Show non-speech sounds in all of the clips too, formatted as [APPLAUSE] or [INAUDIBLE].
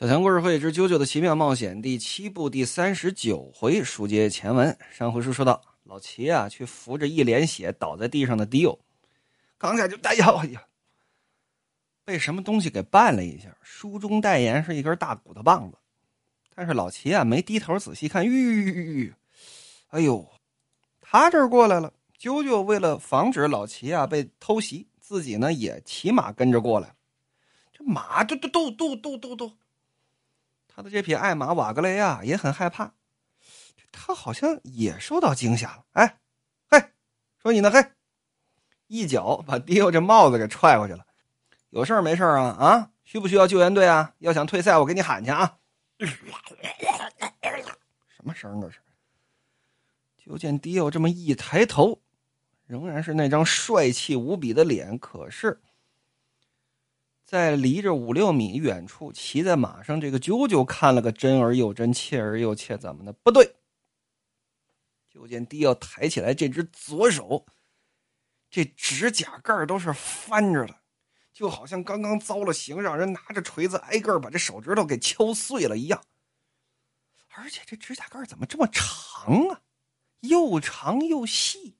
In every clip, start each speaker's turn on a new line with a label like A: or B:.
A: 小强故事会之《啾啾的奇妙冒险》第七部第三十九回，书接前文。上回书说到，老齐啊去扶着一脸血倒在地上的迪欧，刚才就哎呀哎呀，被什么东西给绊了一下。书中代言是一根大骨头棒子，但是老齐啊没低头仔细看，吁吁吁吁，哎呦，他这过来了。啾啾为了防止老齐啊被偷袭，自己呢也骑马跟着过来。这马嘟嘟嘟嘟嘟嘟嘟。他的这匹爱马瓦格雷啊也很害怕，他好像也受到惊吓了。哎，嘿，说你呢？嘿，一脚把迪欧这帽子给踹过去了。有事儿没事儿啊？啊，需不需要救援队啊？要想退赛，我给你喊去啊！什么声这是？就见迪欧这么一抬头，仍然是那张帅气无比的脸，可是。在离着五六米远处，骑在马上这个啾啾看了个真而又真，切而又切，怎么的？不对！就见迪奥抬起来这只左手，这指甲盖都是翻着的，就好像刚刚遭了刑，让人拿着锤子挨个把这手指头给敲碎了一样。而且这指甲盖怎么这么长啊？又长又细，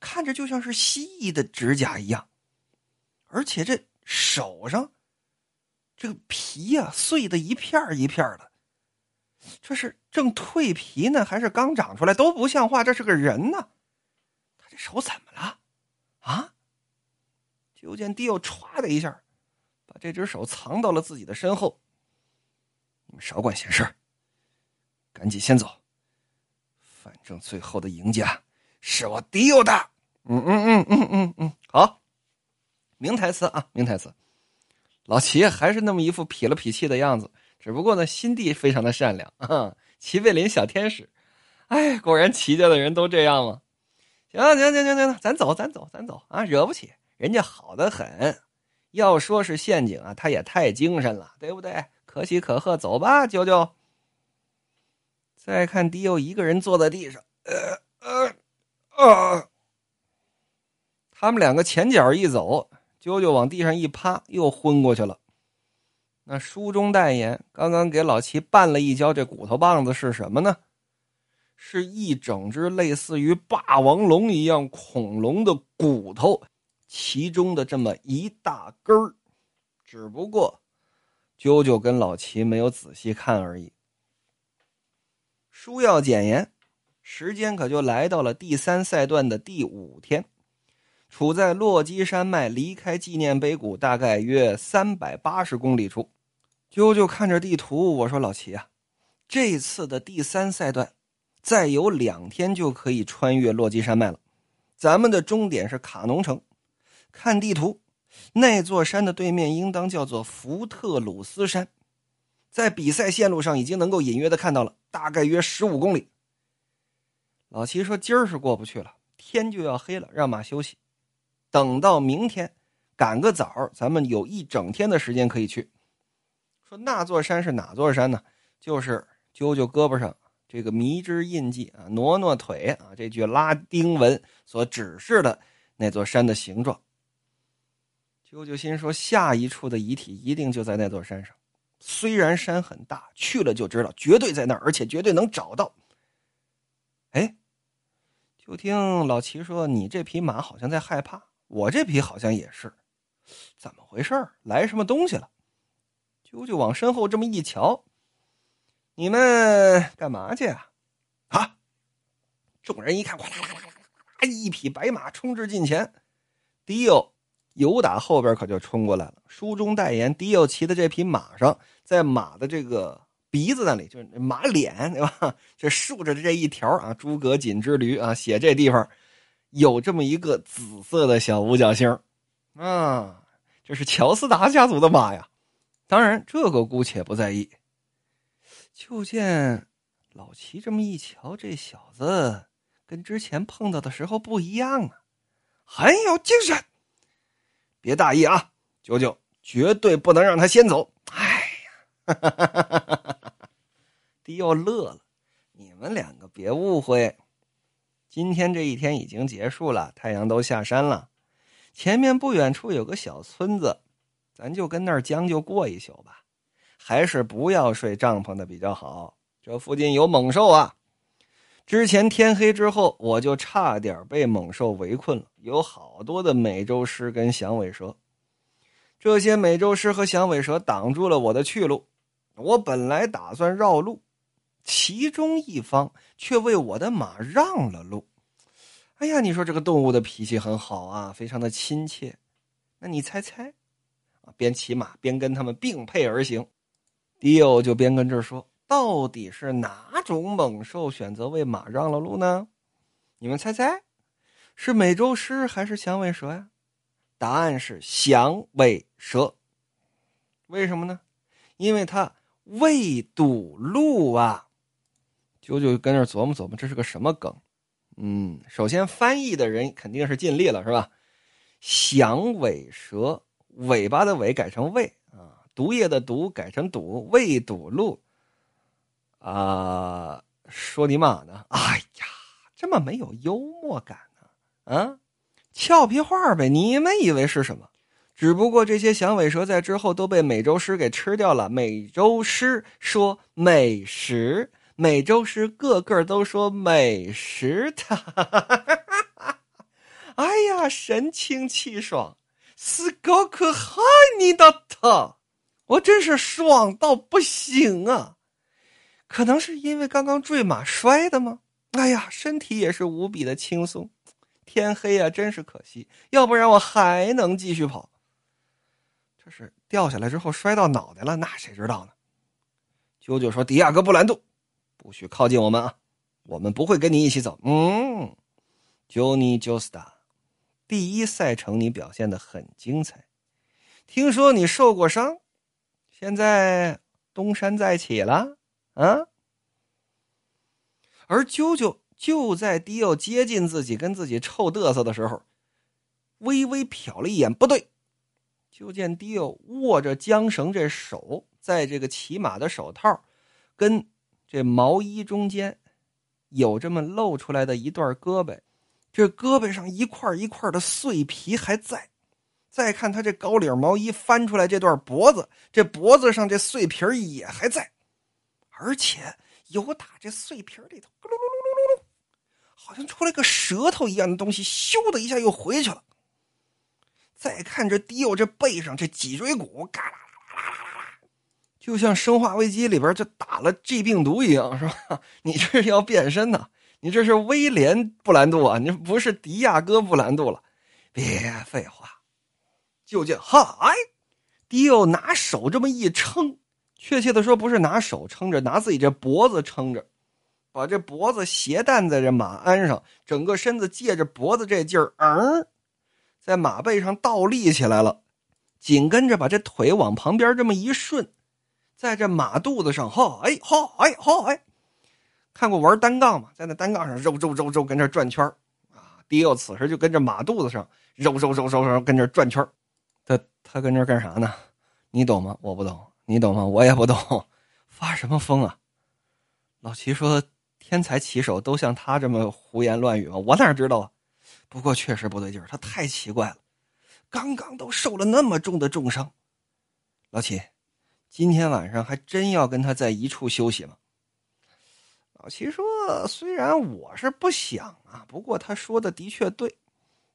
A: 看着就像是蜥蜴的指甲一样。而且这。手上，这个皮呀碎的一片一片的，这是正蜕皮呢，还是刚长出来？都不像话，这是个人呢。他这手怎么了？啊！就见迪奥歘的一下，把这只手藏到了自己的身后。你们少管闲事，赶紧先走。反正最后的赢家是我迪奥的。嗯嗯嗯嗯嗯嗯，好。名台词啊，名台词，老齐还是那么一副痞了痞气的样子，只不过呢，心地非常的善良啊，齐贝林小天使，哎，果然齐家的人都这样吗？行行行行行，咱走咱走咱走啊，惹不起，人家好的很，要说是陷阱啊，他也太精神了，对不对？可喜可贺，走吧，舅舅。再看迪欧一个人坐在地上，呃呃呃，他们两个前脚一走。啾啾往地上一趴，又昏过去了。那书中代言，刚刚给老齐绊了一跤，这骨头棒子是什么呢？是一整只类似于霸王龙一样恐龙的骨头，其中的这么一大根儿。只不过，啾啾跟老齐没有仔细看而已。书要简言，时间可就来到了第三赛段的第五天。处在洛基山脉离开纪念碑谷大概约三百八十公里处，啾啾看着地图，我说：“老齐啊，这次的第三赛段，再有两天就可以穿越洛基山脉了。咱们的终点是卡农城。看地图，那座山的对面应当叫做福特鲁斯山，在比赛线路上已经能够隐约的看到了，大概约十五公里。”老齐说：“今儿是过不去了，天就要黑了，让马休息。”等到明天，赶个早，咱们有一整天的时间可以去。说那座山是哪座山呢？就是啾啾胳膊上这个迷之印记啊，挪挪腿啊，这句拉丁文所指示的那座山的形状。啾啾心说，下一处的遗体一定就在那座山上。虽然山很大，去了就知道，绝对在那儿，而且绝对能找到。哎，就听老齐说，你这匹马好像在害怕。我这匹好像也是，怎么回事来什么东西了？啾啾往身后这么一瞧，你们干嘛去啊？啊！众人一看，哗啦啦啦啦啦，一匹白马冲至近前，迪欧由打后边可就冲过来了。书中代言，迪欧骑的这匹马上，在马的这个鼻子那里，就是马脸对吧？[LAUGHS] 这竖着的这一条啊，诸葛瑾之驴啊，写这地方。有这么一个紫色的小五角星，啊，这是乔斯达家族的马呀。当然，这个姑且不在意。就见老齐这么一瞧，这小子跟之前碰到的时候不一样啊，很有精神。别大意啊，九九，绝对不能让他先走。哎呀，[LAUGHS] 迪奥乐了，你们两个别误会。今天这一天已经结束了，太阳都下山了。前面不远处有个小村子，咱就跟那儿将就过一宿吧。还是不要睡帐篷的比较好。这附近有猛兽啊！之前天黑之后，我就差点被猛兽围困了，有好多的美洲狮跟响尾蛇。这些美洲狮和响尾蛇挡住了我的去路。我本来打算绕路，其中一方却为我的马让了路。哎呀，你说这个动物的脾气很好啊，非常的亲切。那你猜猜，啊，边骑马边跟他们并辔而行，迪欧就边跟这说：“到底是哪种猛兽选择为马让了路呢？你们猜猜，是美洲狮还是响尾蛇呀？答案是响尾蛇。为什么呢？因为它未堵路啊。九九跟那琢磨琢磨，这是个什么梗？嗯，首先翻译的人肯定是尽力了，是吧？响尾蛇，尾巴的尾改成尾啊，毒液的毒改成堵，未堵路啊，说你妈呢？哎呀，这么没有幽默感呢？啊，俏皮话呗！你们以为是什么？只不过这些响尾蛇在之后都被美洲狮给吃掉了。美洲狮说美食。美洲狮个个都说美食，他，[LAUGHS] 哎呀，神清气爽，是高可害你的他，我真是爽到不行啊！可能是因为刚刚坠马摔的吗？哎呀，身体也是无比的轻松。天黑啊，真是可惜，要不然我还能继续跑。这是掉下来之后摔到脑袋了，那谁知道呢？九九说：“迪亚哥布兰度。”不许靠近我们啊！我们不会跟你一起走。嗯，Johnny Josta，第一赛程你表现的很精彩，听说你受过伤，现在东山再起了啊！而啾啾就在迪奥接近自己、跟自己臭嘚瑟的时候，微微瞟了一眼，不对，就见迪奥握着缰绳，这手在这个骑马的手套跟。这毛衣中间有这么露出来的一段胳膊，这胳膊上一块一块的碎皮还在。再看他这高领毛衣翻出来这段脖子，这脖子上这碎皮也还在，而且有打这碎皮里头咕噜噜噜噜噜，好像出来个舌头一样的东西，咻的一下又回去了。再看这迪欧这背上这脊椎骨，嘎啦。就像《生化危机》里边就打了 G 病毒一样，是吧？[LAUGHS] 你这是要变身呢？你这是威廉布兰度啊？你不是迪亚哥布兰度了？别废话！就见嗨，迪欧拿手这么一撑，确切的说不是拿手撑着，拿自己这脖子撑着，把这脖子斜担在这马鞍上，整个身子借着脖子这劲儿，嗯，在马背上倒立起来了，紧跟着把这腿往旁边这么一顺。在这马肚子上，哈哎哈哎哈哎，看过玩单杠吗？在那单杠上揉揉揉揉，跟这转圈啊！迪奥此时就跟着马肚子上揉揉揉揉揉，跟这转圈他他跟这干啥呢？你懂吗？我不懂。你懂吗？我也不懂。发什么疯啊？老齐说：“天才棋手都像他这么胡言乱语吗？”我哪知道啊？不过确实不对劲儿，他太奇怪了。刚刚都受了那么重的重伤，老齐。今天晚上还真要跟他在一处休息吗？老齐说：“虽然我是不想啊，不过他说的的确对，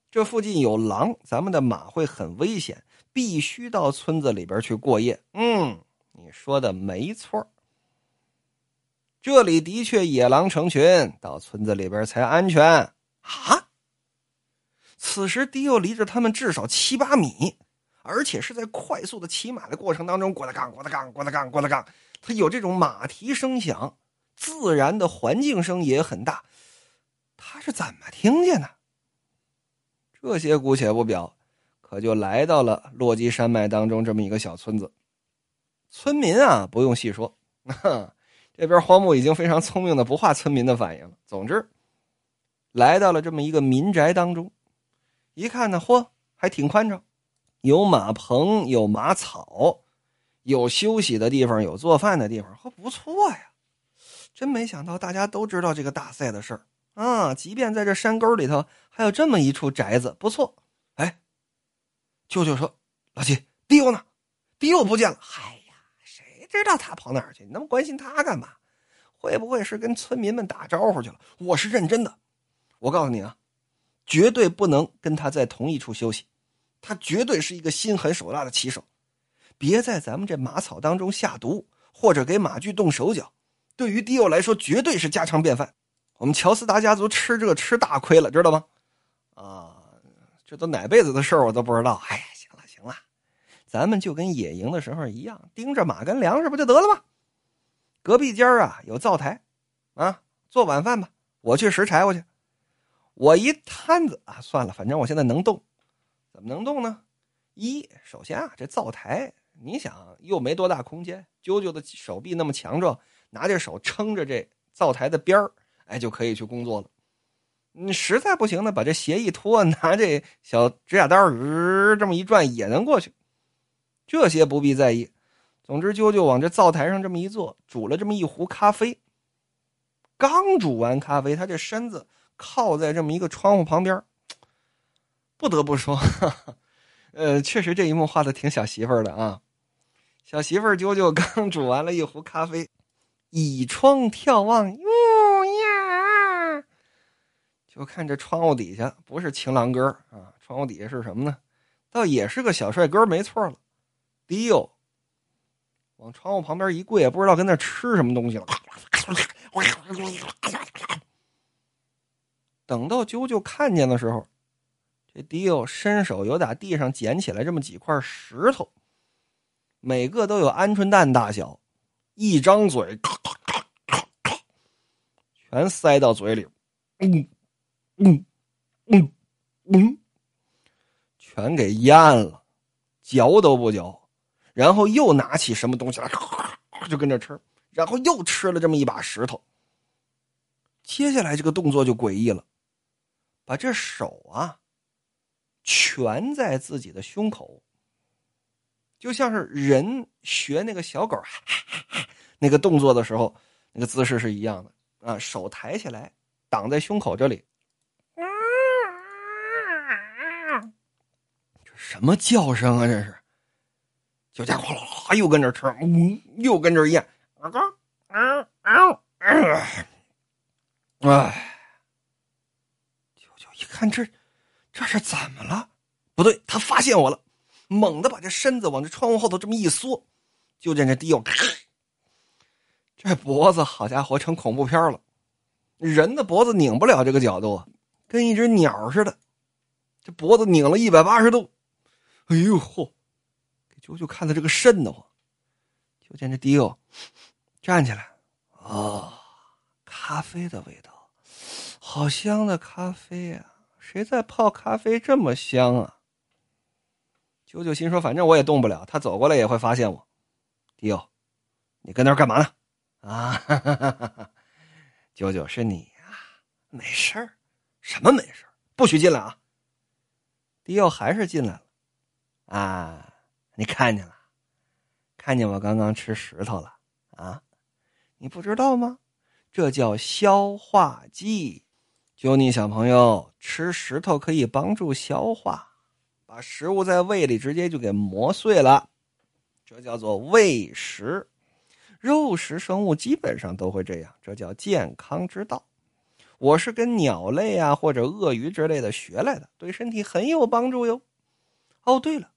A: 这附近有狼，咱们的马会很危险，必须到村子里边去过夜。”嗯，你说的没错，这里的确野狼成群，到村子里边才安全啊。此时迪奥离着他们至少七八米。而且是在快速的骑马的过程当中，咣当咣，咣当咣，咣当咣，咣当咣，它有这种马蹄声响，自然的环境声也很大。他是怎么听见的？这些姑且不表，可就来到了落基山脉当中这么一个小村子。村民啊，不用细说，这边荒木已经非常聪明的不画村民的反应了。总之，来到了这么一个民宅当中，一看呢，嚯，还挺宽敞。有马棚，有马草，有休息的地方，有做饭的地方，呵，不错呀！真没想到大家都知道这个大赛的事儿啊！即便在这山沟里头，还有这么一处宅子，不错。哎，舅舅说：“老七，迪欧呢？迪欧不见了。”哎呀，谁知道他跑哪儿去？你那么关心他干嘛？会不会是跟村民们打招呼去了？我是认真的，我告诉你啊，绝对不能跟他在同一处休息。他绝对是一个心狠手辣的棋手，别在咱们这马草当中下毒，或者给马具动手脚。对于迪欧来说，绝对是家常便饭。我们乔斯达家族吃这吃大亏了，知道吗？啊，这都哪辈子的事儿，我都不知道。哎呀，行了行了，咱们就跟野营的时候一样，盯着马跟粮食不就得了吗？隔壁间啊有灶台，啊，做晚饭吧。我去拾柴火去。我一摊子啊，算了，反正我现在能动。怎么能动呢？一，首先啊，这灶台，你想又没多大空间，啾啾的手臂那么强壮，拿着手撑着这灶台的边儿，哎，就可以去工作了。你实在不行呢，把这鞋一脱，[LAUGHS] 拿这小指甲刀儿这么一转，也能过去。这些不必在意。总之，啾啾往这灶台上这么一坐，煮了这么一壶咖啡。刚煮完咖啡，他这身子靠在这么一个窗户旁边。不得不说，[LAUGHS] 呃，确实这一幕画的挺小媳妇儿的啊。小媳妇儿啾啾刚 [LAUGHS] 煮完了一壶咖啡，倚窗眺望，哟呀，就看这窗户底下不是情郎哥啊，窗户底下是什么呢？倒也是个小帅哥，没错了。迪欧往窗户旁边一跪，也不知道跟那吃什么东西了。等到啾啾看见的时候。这迪欧伸手由打地上捡起来这么几块石头，每个都有鹌鹑蛋大小，一张嘴，咔咔咔咔全塞到嘴里，嗯，嗯，嗯，嗯，全给咽了，嚼都不嚼，然后又拿起什么东西来，就跟着吃，然后又吃了这么一把石头。接下来这个动作就诡异了，把这手啊。全在自己的胸口，就像是人学那个小狗哈哈哈那个动作的时候，那个姿势是一样的啊！手抬起来挡在胸口这里，这什么叫声啊？这是，就家伙又跟着吃，嗯，又跟着咽，啊啊啊！哎，舅舅一看这。这是怎么了？不对，他发现我了，猛地把这身子往这窗户后头这么一缩，就见这迪奥，[SNIFFS] 这脖子好家伙，成恐怖片了。人的脖子拧不了这个角度啊，跟一只鸟似的，这脖子拧了一百八十度。哎呦嚯，给啾啾看的这个瘆得慌。就见这迪奥 [SNIFFS] 站起来，啊，咖啡的味道，好香的咖啡呀！谁在泡咖啡这么香啊？九九心说：“反正我也动不了，他走过来也会发现我。”迪欧，你跟那儿干嘛呢？啊，哈哈哈哈九九是你呀？没事儿，什么没事儿？不许进来啊！迪欧还是进来了。啊，你看见了？看见我刚刚吃石头了啊？你不知道吗？这叫消化剂。就你小朋友吃石头可以帮助消化，把食物在胃里直接就给磨碎了，这叫做胃食。肉食生物基本上都会这样，这叫健康之道。我是跟鸟类啊或者鳄鱼之类的学来的，对身体很有帮助哟。哦，对了，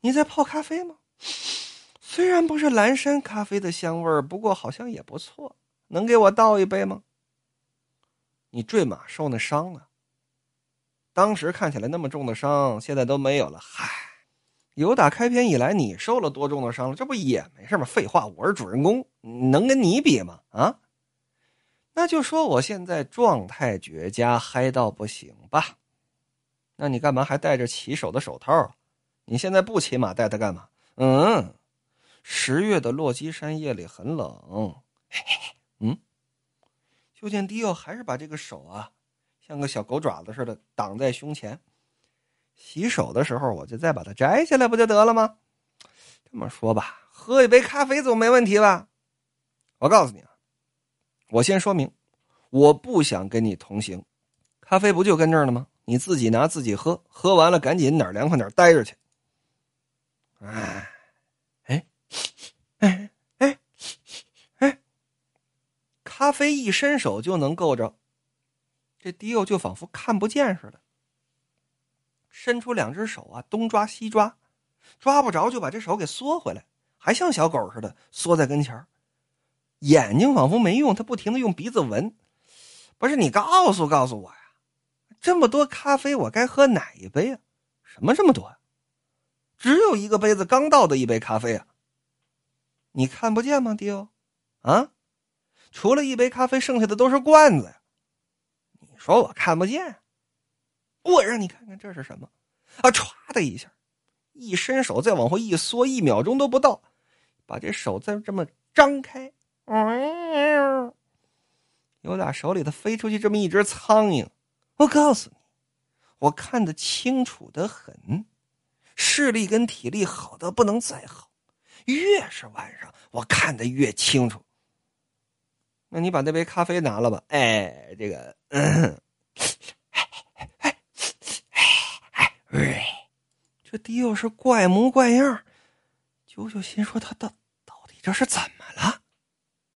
A: 你在泡咖啡吗？虽然不是蓝山咖啡的香味儿，不过好像也不错，能给我倒一杯吗？你坠马受那伤了，当时看起来那么重的伤，现在都没有了。嗨，由打开篇以来，你受了多重的伤了？这不也没事吗？废话，我是主人公，能跟你比吗？啊？那就说我现在状态绝佳，嗨到不行吧？那你干嘛还戴着骑手的手套？你现在不骑马，戴它干嘛？嗯，十月的落基山夜里很冷。嘿嘿，就见迪奥还是把这个手啊，像个小狗爪子似的挡在胸前。洗手的时候，我就再把它摘下来，不就得了吗？这么说吧，喝一杯咖啡总没问题吧？我告诉你啊，我先说明，我不想跟你同行。咖啡不就跟这儿了吗？你自己拿自己喝，喝完了赶紧哪儿凉快哪儿待着去。哎，咖啡一伸手就能够着，这迪欧就仿佛看不见似的，伸出两只手啊，东抓西抓，抓不着就把这手给缩回来，还像小狗似的缩在跟前眼睛仿佛没用，他不停的用鼻子闻。不是你告诉告诉我呀，这么多咖啡，我该喝哪一杯啊？什么这么多呀？只有一个杯子刚倒的一杯咖啡啊！你看不见吗，迪欧？啊？除了一杯咖啡，剩下的都是罐子呀！你说我看不见？我让你看看这是什么？啊！歘的一下，一伸手再往后一缩，一秒钟都不到，把这手再这么张开，有俩手里头飞出去这么一只苍蝇。我告诉你，我看得清楚的很，视力跟体力好的不能再好，越是晚上，我看得越清楚。那你把那杯咖啡拿了吧。哎，这个，这迪又是怪模怪样。九九心说：“他到到底这是怎么？